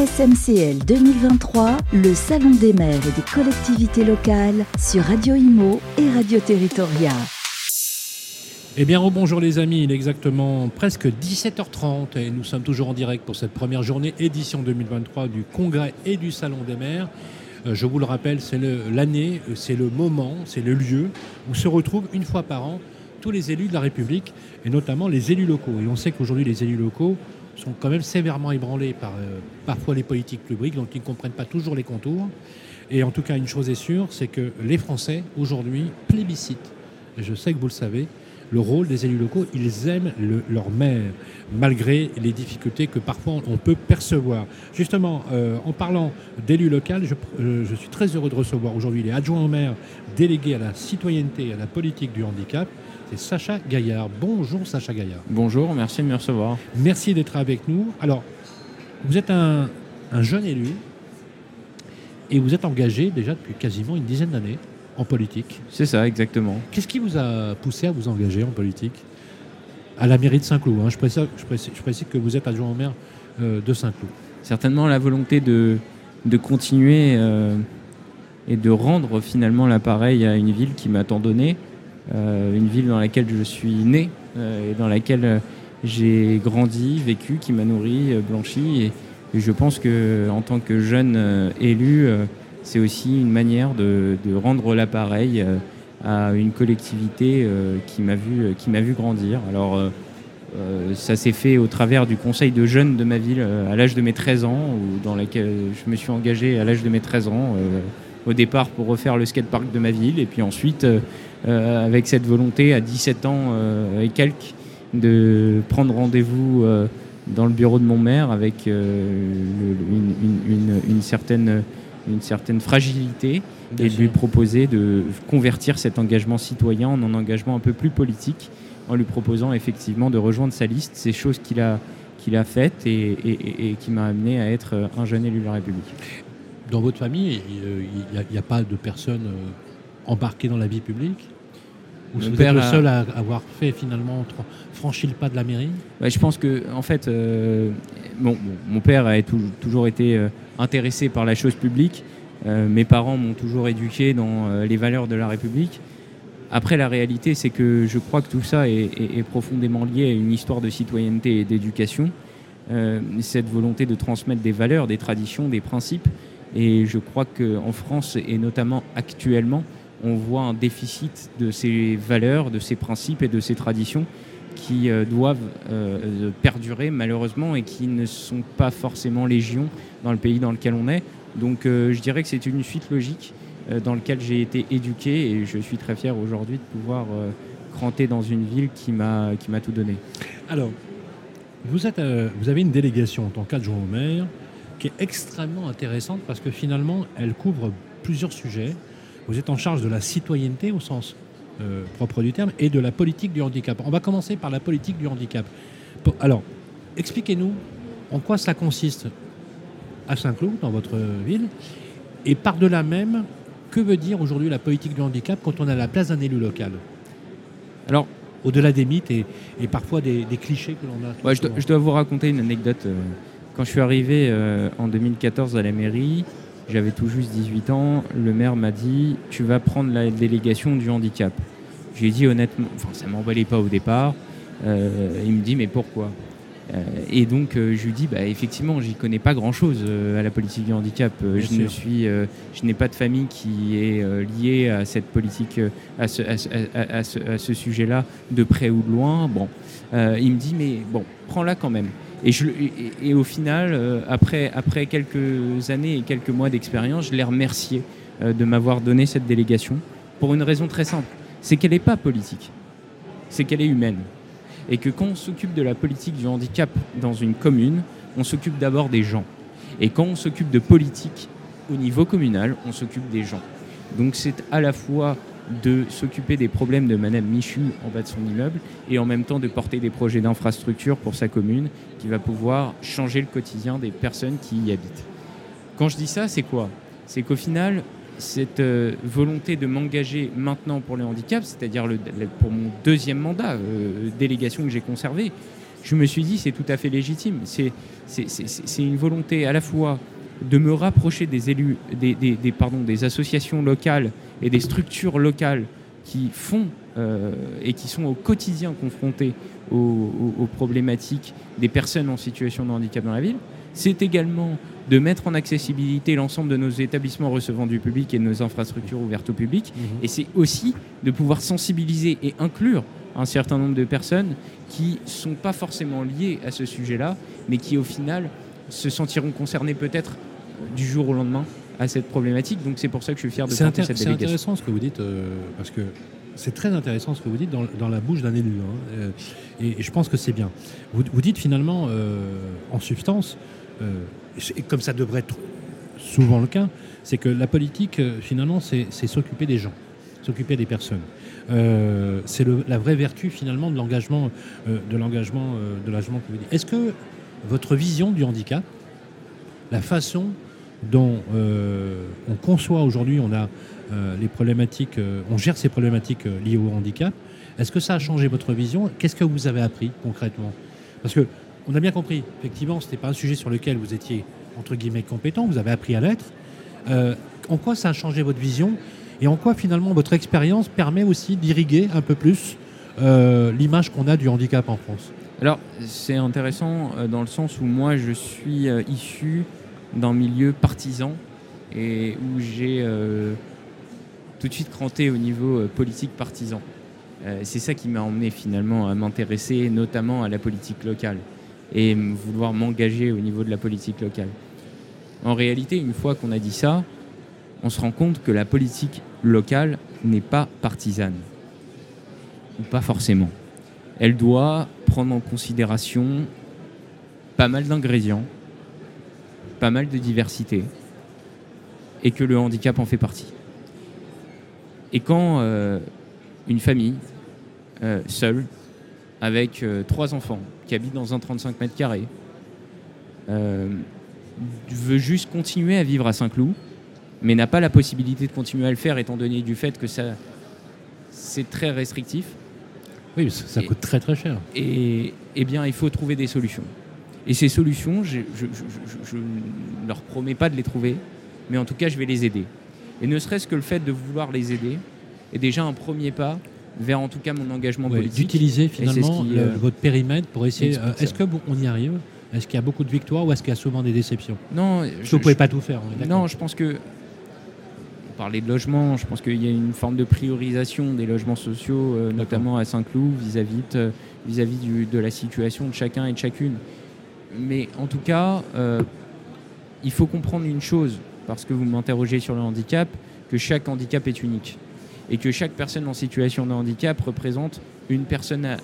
SMCL 2023, le Salon des maires et des collectivités locales sur Radio Imo et Radio Territoria. Eh bien, bonjour les amis, il est exactement presque 17h30 et nous sommes toujours en direct pour cette première journée édition 2023 du Congrès et du Salon des maires. Euh, je vous le rappelle, c'est l'année, c'est le moment, c'est le lieu où se retrouvent une fois par an tous les élus de la République et notamment les élus locaux. Et on sait qu'aujourd'hui, les élus locaux sont quand même sévèrement ébranlés par euh, parfois les politiques publiques, donc ils ne comprennent pas toujours les contours. Et en tout cas, une chose est sûre, c'est que les Français, aujourd'hui, plébiscitent, et je sais que vous le savez, le rôle des élus locaux. Ils aiment leur maire, malgré les difficultés que parfois on peut percevoir. Justement, euh, en parlant d'élus locaux, euh, je, suis très heureux de recevoir aujourd'hui les adjoints au maire délégués à la citoyenneté et à la politique du handicap. C'est Sacha Gaillard. Bonjour Sacha Gaillard. Bonjour, merci de me recevoir. Merci d'être avec nous. Alors, vous êtes un, jeune élu et vous êtes engagé déjà depuis quasiment une dizaine d'années en politique. C'est ça, exactement. Qu'est-ce qui vous a poussé à vous engager en politique? À la mairie de Saint-Cloud. Hein. Je, précise, je, que vous êtes adjoint au maire euh, de Saint-Cloud. Certainement la volonté de, de continuer euh, et de rendre finalement l'appareil à une ville qui m'a tant donné. Euh, une ville dans laquelle je suis né et dans laquelle j'ai grandi, vécu, qui m'a nourri, blanchi. Et, je pense que en tant que jeune élu, c'est aussi une manière de, rendre l'appareil à une collectivité qui m'a vu, m'a vu grandir. Alors, ça s'est fait au travers du conseil de jeunes de ma ville à l'âge de mes 13 ans, dans laquelle je me suis engagé à l'âge de mes 13 ans, au départ pour refaire le skatepark de ma ville, et puis ensuite euh, avec cette volonté à 17 ans euh, et quelques de prendre rendez-vous euh, dans le bureau de mon maire avec une, certaine, une certaine fragilité et de lui proposer de convertir cet engagement citoyen en un engagement un peu plus politique en lui proposant effectivement de rejoindre sa liste. C'est chose qu'il a, qu'il a faites et, qui m'a amené à être un jeune élu de la République. Dans votre famille, il n'y a, pas de personnes embarqué dans la vie publique? Ou vous êtes le seul à avoir fait finalement franchi le pas de la mairie? Je pense que en fait, euh, mon père a toujours été euh, intéressé par la chose publique. Euh, mes parents m'ont toujours éduqué dans les valeurs de la République. Après, la réalité, c'est que je crois que tout ça est, est, profondément lié à une histoire de citoyenneté et d'éducation. cette volonté de transmettre des valeurs, des traditions, des principes. Et je crois qu'en France, et notamment actuellement, on voit un déficit de ces valeurs, de ces principes et de ces traditions qui euh, doivent euh, perdurer malheureusement et qui ne sont pas forcément légion dans le pays dans lequel on est. Donc euh, je dirais que c'est une suite logique dans laquelle j'ai été éduqué et je suis très fier aujourd'hui de pouvoir cranter dans une ville qui m'a tout donné. Alors, vous, êtes, vous avez une délégation en tant qu'adjoint au maire qui est extrêmement intéressante parce que finalement elle couvre plusieurs sujets vous êtes en charge de la citoyenneté au sens euh, propre du terme et de la politique du handicap. On va commencer par la politique du handicap. Alors, expliquez-nous en quoi ça consiste à Saint-Cloud, dans votre ville, et par-delà même, que veut dire aujourd'hui la politique du handicap quand on a la place d'un élu local? Alors, au-delà des mythes et, parfois des, clichés que l'on a. je, dois, vous raconter une anecdote. Euh, quand je suis arrivé euh, en 2014 à la mairie, j'avais tout juste 18 ans. Le maire m'a dit Tu vas prendre la délégation du handicap. J'ai dit honnêtement, enfin, ça ne m'emballait pas au départ. Euh, il me dit Mais pourquoi? Euh, et donc euh, je lui dis bah effectivement j'y connais pas grand chose à la politique du handicap. je ne suis, je n'ai pas de famille qui est liée à cette politique, à ce, à ce sujet-là de près ou de loin. Bon, il me dit mais bon prends-la quand même. Et, au final, euh, après, après quelques années et quelques mois d'expérience, je l'ai remercié euh, de m'avoir donné cette délégation pour une raison très simple. C'est qu'elle n'est pas politique, c'est qu'elle est humaine. Et que quand on s'occupe de la politique du handicap dans une commune, on s'occupe d'abord des gens. Et quand on s'occupe de politique au niveau communal, on s'occupe des gens. Donc c'est à la fois de s'occuper des problèmes de Madame Michu en bas de son immeuble et en même temps de porter des projets d'infrastructure pour sa commune qui va pouvoir changer le quotidien des personnes qui y habitent. Quand je dis ça, c'est quoi? C'est qu'au final, cette euh, volonté de m'engager maintenant pour le handicap, c'est-à-dire pour mon deuxième mandat, euh, délégation que j'ai conservée, je me suis dit c'est tout à fait légitime. C'est une volonté à la fois de me rapprocher des élus, des, des, pardon, des associations locales et des structures locales qui font euh, et qui sont au quotidien confrontés aux, problématiques des personnes en situation de handicap dans la ville. C'est également de mettre en accessibilité l'ensemble de nos établissements recevant du public et de nos infrastructures ouvertes au public. Mhm. Et c'est aussi de pouvoir sensibiliser et inclure un certain nombre de personnes qui ne sont pas forcément liées à ce sujet-là, mais qui au final se sentiront concernées peut-être du jour au lendemain à cette problématique. Donc c'est pour ça que je suis fier de cette délégation. C'est intéressant ce que vous dites, euh, parce que c'est très intéressant ce que vous dites dans, la bouche d'un élu. Hein. Euh, et, je pense que c'est bien. Vous, vous, dites finalement, euh, en substance, et comme ça devrait être souvent le cas, c'est que la politique, finalement, c'est s'occuper des gens, s'occuper des personnes. c'est la vraie vertu finalement de l'engagement de l'engagement de l'engagement que vous dites. Est-ce que votre vision du handicap, la façon dont euh, on conçoit aujourd'hui, on a euh, les problématiques, euh, on gère ces problématiques liées au handicap. Est-ce que ça a changé votre vision? Qu'est-ce que vous avez appris concrètement? Parce que on a bien compris, effectivement, ce n'était pas un sujet sur lequel vous étiez entre guillemets compétent. Vous avez appris à l'être. en quoi ça a changé votre vision? Et en quoi finalement votre expérience permet aussi d'irriguer un peu plus l'image qu'on a du handicap en France? Alors c'est intéressant dans le sens où moi je suis issu d'un milieu partisan et où j'ai euh, tout de suite cranté au niveau euh, politique partisan. Euh, c'est ça qui m'a emmené finalement à m'intéresser notamment à la politique locale et vouloir m'engager au niveau de la politique locale. En réalité, une fois qu'on a dit ça, on se rend compte que la politique locale n'est pas partisane. Ou pas forcément. Elle doit prendre en considération pas mal d'ingrédients pas mal de diversité et que le handicap en fait partie. Et quand euh, une famille euh, seule, avec euh, trois enfants, qui habite dans un 35 mètres carrés, veut juste continuer à vivre à Saint-Cloud, mais n'a pas la possibilité de continuer à le faire étant donné du fait que ça c'est très restrictif. Oui, ça, coûte très très cher. Et eh bien, il faut trouver des solutions. Et ces solutions, je ne leur promets pas de les trouver, mais en tout cas, je vais les aider. Et ne serait-ce que le fait de vouloir les aider est déjà un premier pas vers en tout cas mon engagement politique. D'utiliser finalement euh, votre périmètre pour essayer. Euh, est-ce que on y arrive? Est-ce qu'il y a beaucoup de victoires ou est-ce qu'il y a souvent des déceptions? Non. je, ne pouvez pas tout faire. Non, je pense que on parlait de logement. Je pense qu'il y a une forme de priorisation des logements sociaux, euh, notamment à Saint-Cloud, vis-à-vis vis-à-vis de la situation de chacun et de chacune. Mais en tout cas, euh, il faut comprendre une chose, parce que vous m'interrogez sur le handicap, que chaque handicap est unique. Et que chaque personne en situation de handicap représente une personne à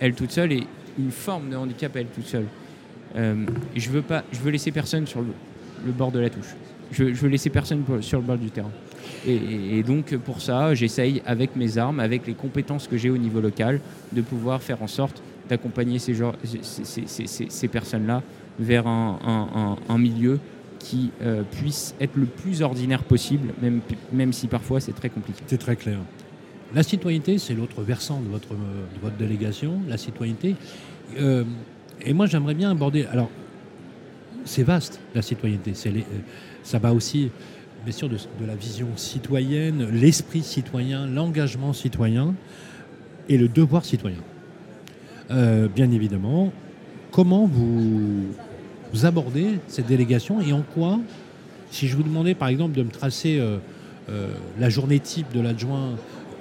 elle toute seule et une forme de handicap à elle toute seule. Euh, je veux pas, je veux laisser personne sur le, bord de la touche. Je, veux laisser personne sur le bord du terrain. Et, donc pour ça, j'essaye avec mes armes, avec les compétences que j'ai au niveau local, de pouvoir faire en sorte d'accompagner ces, ces, personnes-là vers un, milieu qui euh, puisse être le plus ordinaire possible, même, même si parfois c'est très compliqué. C'est très clair. La citoyenneté, c'est l'autre versant de votre, de votre délégation, la citoyenneté. Euh, et moi, j'aimerais bien aborder. Alors, c'est vaste, la citoyenneté. Euh, ça va aussi, bien sûr, de la vision citoyenne, l'esprit citoyen, l'engagement citoyen et le devoir citoyen. Euh, bien évidemment, comment vous, abordez cette délégation et en quoi, si je vous demandais par exemple de me tracer euh, euh, la journée type de l'adjoint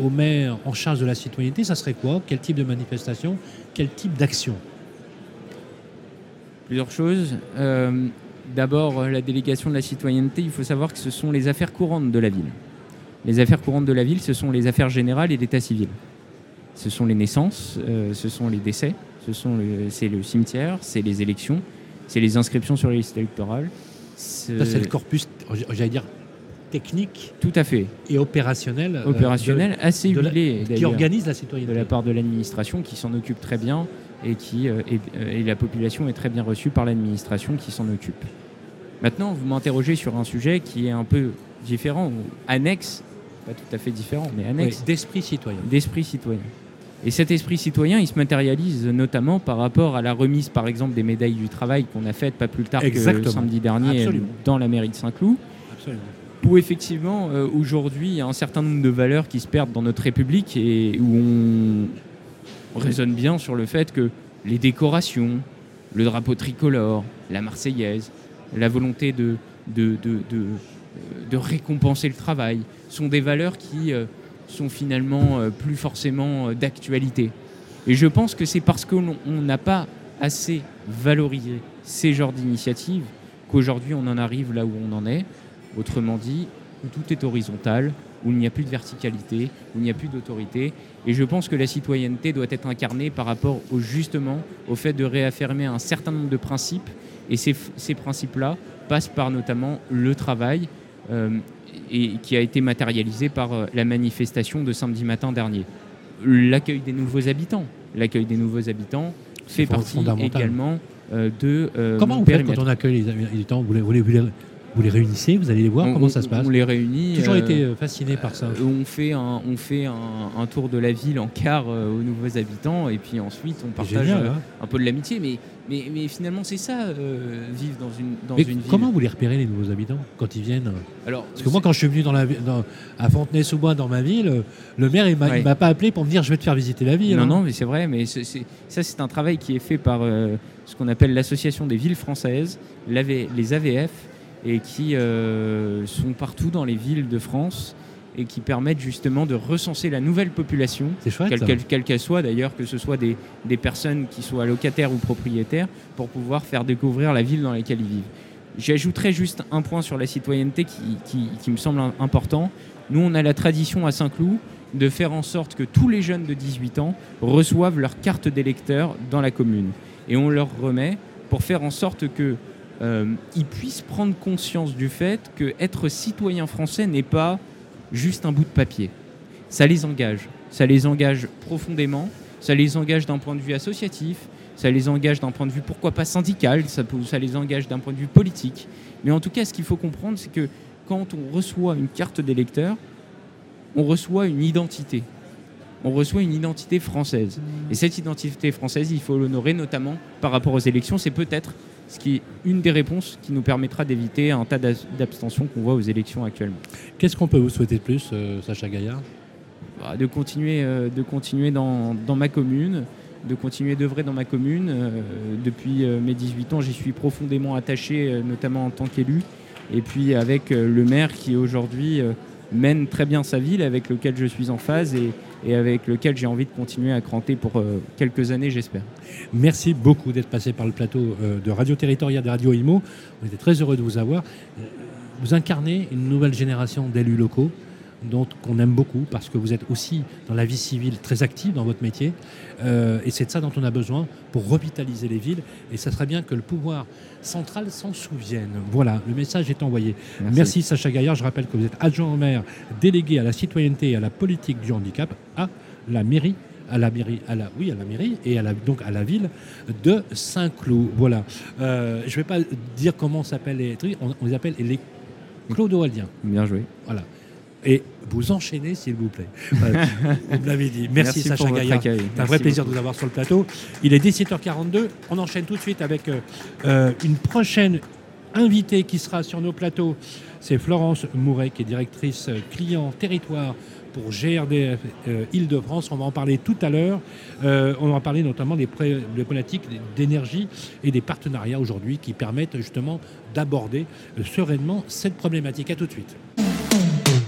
au maire en charge de la citoyenneté, ça serait quoi? Quel type de manifestation? Quel type d'action? Plusieurs choses. D'abord, la délégation de la citoyenneté, il faut savoir que ce sont les affaires courantes de la ville. Les affaires courantes de la ville, ce sont les affaires générales et l'état civil ce sont les naissances, euh, ce sont les décès, ce sont c'est le cimetière, c'est les élections, c'est les inscriptions sur les listes électorales. C'est le corpus, j'allais dire, technique. Tout à fait. Et opérationnel. Euh, opérationnel, assez huilé. qui organise la citoyenneté. De la part de l'administration qui s'en occupe très bien et, qui, euh, et, la population est très bien reçue par l'administration qui s'en occupe. Maintenant, vous m'interrogez sur un sujet qui est un peu différent, ou annexe, pas tout à fait différent, mais annexe. d'esprit citoyen. D'esprit citoyen. Et cet esprit citoyen, il se matérialise notamment par rapport à la remise, par exemple, des médailles du travail qu'on a faites pas plus tard que samedi dernier Absolument. dans la mairie de Saint-Cloud. Où effectivement, euh, aujourd'hui, il y a un certain nombre de valeurs qui se perdent dans notre République et où on raisonne bien sur le fait que les décorations, le drapeau tricolore, la Marseillaise, la volonté de, de, de, de, de récompenser le travail sont des valeurs qui euh, sont finalement euh, plus forcément euh, d'actualité. Et je pense que c'est parce qu'on on n'a pas assez valorisé ces genres d'initiatives qu'aujourd'hui on en arrive là où on en est. Autrement dit, où tout est horizontal, où il n'y a plus de verticalité, où il n'y a plus d'autorité. Et je pense que la citoyenneté doit être incarnée par rapport au, justement au fait de réaffirmer un certain nombre de principes. Et ces, ces principes-là passent par notamment le travail, et qui a été matérialisé par euh, la manifestation de samedi matin dernier. L'accueil des nouveaux habitants. L'accueil des nouveaux habitants fait partie également euh, de euh, Comment faites périmètre. quand on accueille les habitants? Vous les, vous, les, vous les- vous les réunissez Vous allez les voir On- Comment ça se passe On les réunit. Toujours euh, été fasciné par ça. euh, on fait, un, on fait un, un tour de la ville en car euh, aux nouveaux habitants et puis ensuite on partage génial, hein un peu de l'amitié. Mais, mais, mais finalement c'est ça, euh, vivre dans une, dans Mais une ville. comment vous les repérez les nouveaux habitants quand ils viennent Alors, Parce que moi, quand je suis venu dans la, dans- à Fontenay-sous-Bois, dans ma ville, le maire, il m'a Ouais. pas appelé pour me dire je vais te faire visiter la ville. Non, hein. non, mais c'est vrai, mais ça, c'est un travail qui est fait par euh, ce qu'on appelle l'Association des villes françaises, les AVF, et qui euh, sont partout dans les villes de France et qui permettent justement de recenser la nouvelle population, chouette. quelle qu'elle soit d'ailleurs, que ce soit des, des personnes qui soient locataires ou propriétaires, pour pouvoir faire découvrir la ville dans laquelle ils vivent. J'ajouterais juste un point sur la citoyenneté qui, qui- qui me semble im- important. Nous, on a la tradition à Saint-Cloud de faire en sorte que tous les jeunes de 18 ans reçoivent leur carte d'électeur dans la commune. Et on leur remet pour faire en sorte que ils puissent prendre conscience du fait que être citoyen français n'est pas juste un bout de papier. Ça les engage. Ça les engage profondément. Ça les engage d'un point de vue associatif. Ça les engage d'un point de vue, pourquoi pas syndical. Ça, ça les engage d'un point de vue politique. Mais en tout cas, ce qu'il faut comprendre, c'est que quand on reçoit une carte d'électeur, on reçoit une identité. On reçoit une identité française. Et cette identité française, il faut l'honorer notamment par rapport aux élections. C'est peut-être ce qui est une des réponses qui nous permettra d'éviter un tas d'abstentions qu'on voit aux élections actuellement. Qu'est-ce qu'on peut vous souhaiter de plus, euh, Sacha Gaillard? Bah, de continuer, euh, de continuer dans, dans ma commune, de continuer d'œuvrer dans ma commune. Euh, depuis mes 18 ans, j'y suis profondément attaché, notamment en tant qu'élu. Et puis avec le maire qui aujourd'hui mène très bien sa ville, avec lequel je suis en phase et, et avec lequel j'ai envie de continuer à cranter pour euh, quelques années, j'espère. Merci beaucoup d'être passé par le plateau euh, de Radio Territoria de Radio Imo. On était très heureux de vous avoir. Euh, Vous incarnez une nouvelle génération d'élus locaux dont qu'on aime beaucoup parce que vous êtes aussi dans la vie civile très active dans votre métier Euh, et c'est de ça dont on a besoin pour revitaliser les villes et ça serait bien que le pouvoir central s'en souvienne. Voilà, le message est envoyé. Merci, Sacha Gaillard. Je rappelle que vous êtes adjoint au maire, délégué à la citoyenneté et à la politique du handicap à la mairie, à la mairie, à la, oui, à la mairie et à la, donc à la ville de Saint-Cloud. Voilà. Euh, je ne vais pas dire comment s'appellent les trucs. On, on les appelle les Clodoaldiens. Bien joué. Voilà. Et vous enchaînez, s'il vous plaît. Vous me l'avez dit. Merci, Sacha Gaillard. C'est un vrai plaisir de vous avoir sur le plateau. Il est 17h42. On enchaîne tout de suite avec euh, euh, une prochaine invitée qui sera sur nos plateaux. C'est Florence Mouret, qui est directrice euh, client territoire pour GRDF euh, Île-de-France. On va en parler tout à l'heure. Euh, on va en parler notamment des, problématiques d'énergie et des partenariats aujourd'hui qui permettent justement d'aborder sereinement cette problématique. À tout de suite.